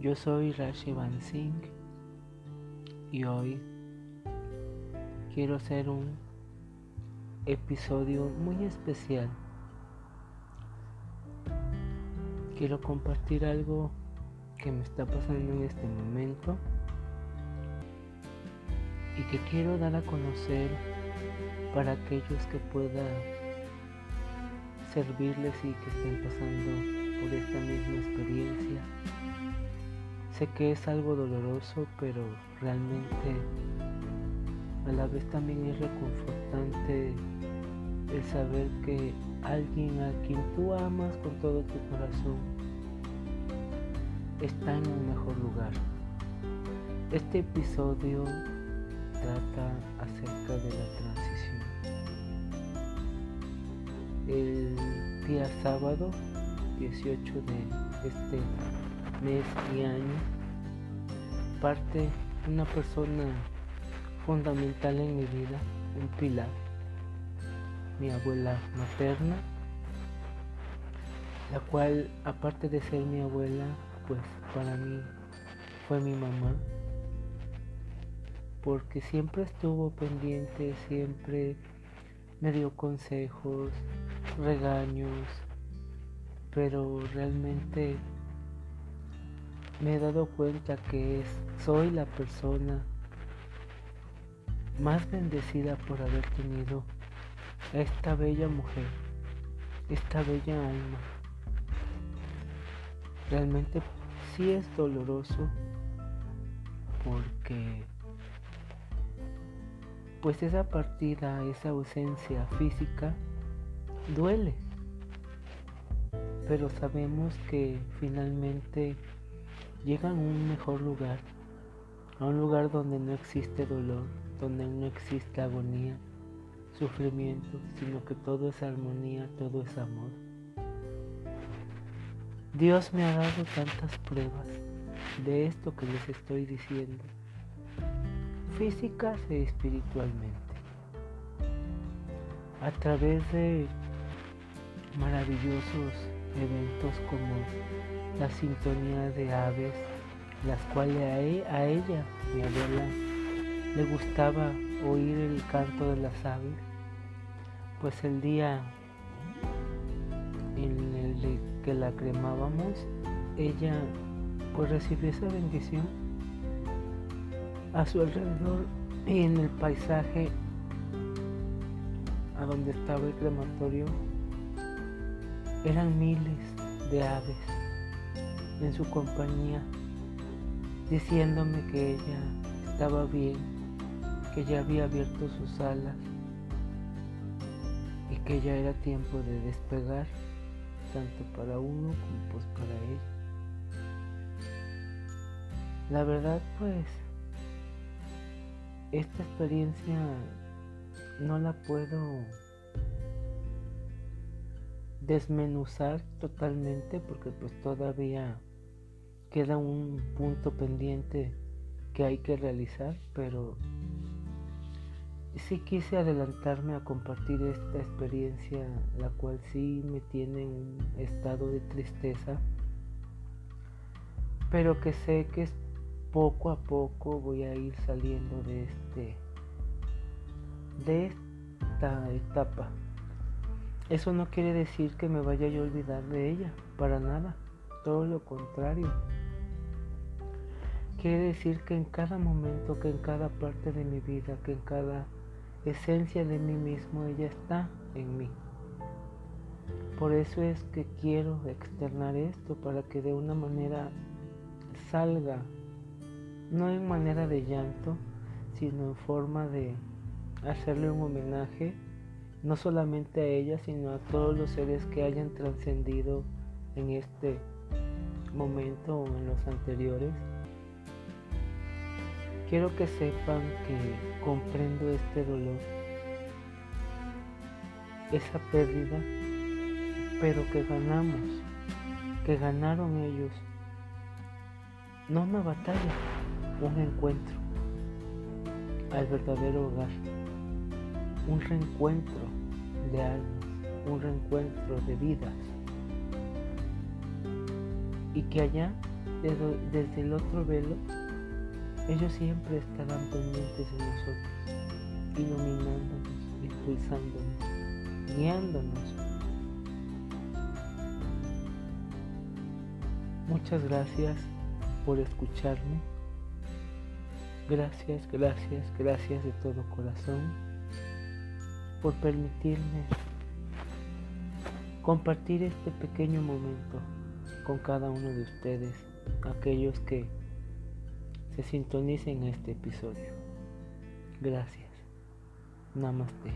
Yo soy Rashi Van Singh y hoy quiero hacer un episodio muy especial. Quiero compartir algo que me está pasando en este momento y que quiero dar a conocer para aquellos que puedan servirles y que estén pasando por esta misma experiencia. Sé que es algo doloroso, pero realmente a la vez también es reconfortante el saber que alguien a quien tú amas con todo tu corazón está en un mejor lugar. Este episodio trata acerca de la transición el día sábado 18 de este mes y año parte una persona fundamental en mi vida, un pilar, mi abuela materna, la cual aparte de ser mi abuela, pues para mí fue mi mamá, porque siempre estuvo pendiente, siempre me dio consejos, regaños, pero realmente me he dado cuenta que es, soy la persona más bendecida por haber tenido a esta bella mujer, esta bella alma. Realmente sí es doloroso porque pues esa partida, esa ausencia física duele. Pero sabemos que finalmente llega a un mejor lugar, a un lugar donde no existe dolor, donde no existe agonía, sufrimiento, sino que todo es armonía, todo es amor. Dios me ha dado tantas pruebas de esto que les estoy diciendo físicas e espiritualmente. A través de maravillosos eventos como la sintonía de aves, las cuales a, e, a ella, mi abuela, le gustaba oír el canto de las aves, pues el día en el que la cremábamos, ella pues recibió esa bendición a su alrededor y en el paisaje a donde estaba el crematorio eran miles de aves en su compañía diciéndome que ella estaba bien, que ya había abierto sus alas y que ya era tiempo de despegar tanto para uno como pues para ella. La verdad pues esta experiencia no la puedo desmenuzar totalmente porque pues todavía queda un punto pendiente que hay que realizar, pero sí quise adelantarme a compartir esta experiencia, la cual sí me tiene en un estado de tristeza, pero que sé que poco a poco voy a ir saliendo de este de esta etapa. Eso no quiere decir que me vaya a olvidar de ella, para nada, todo lo contrario. Quiere decir que en cada momento, que en cada parte de mi vida, que en cada esencia de mí mismo, ella está en mí. Por eso es que quiero externar esto, para que de una manera salga no en manera de llanto, sino en forma de hacerle un homenaje, no solamente a ella, sino a todos los seres que hayan trascendido en este momento o en los anteriores. Quiero que sepan que comprendo este dolor, esa pérdida, pero que ganamos, que ganaron ellos, no una batalla, un encuentro al verdadero hogar, un reencuentro de almas, un reencuentro de vidas. y que allá, desde el otro velo, ellos siempre estarán pendientes de nosotros, iluminándonos, impulsándonos, guiándonos. Muchas gracias por escucharme. Gracias, gracias, gracias de todo corazón por permitirme compartir este pequeño momento con cada uno de ustedes, aquellos que se sintonicen este episodio. Gracias. Namaste.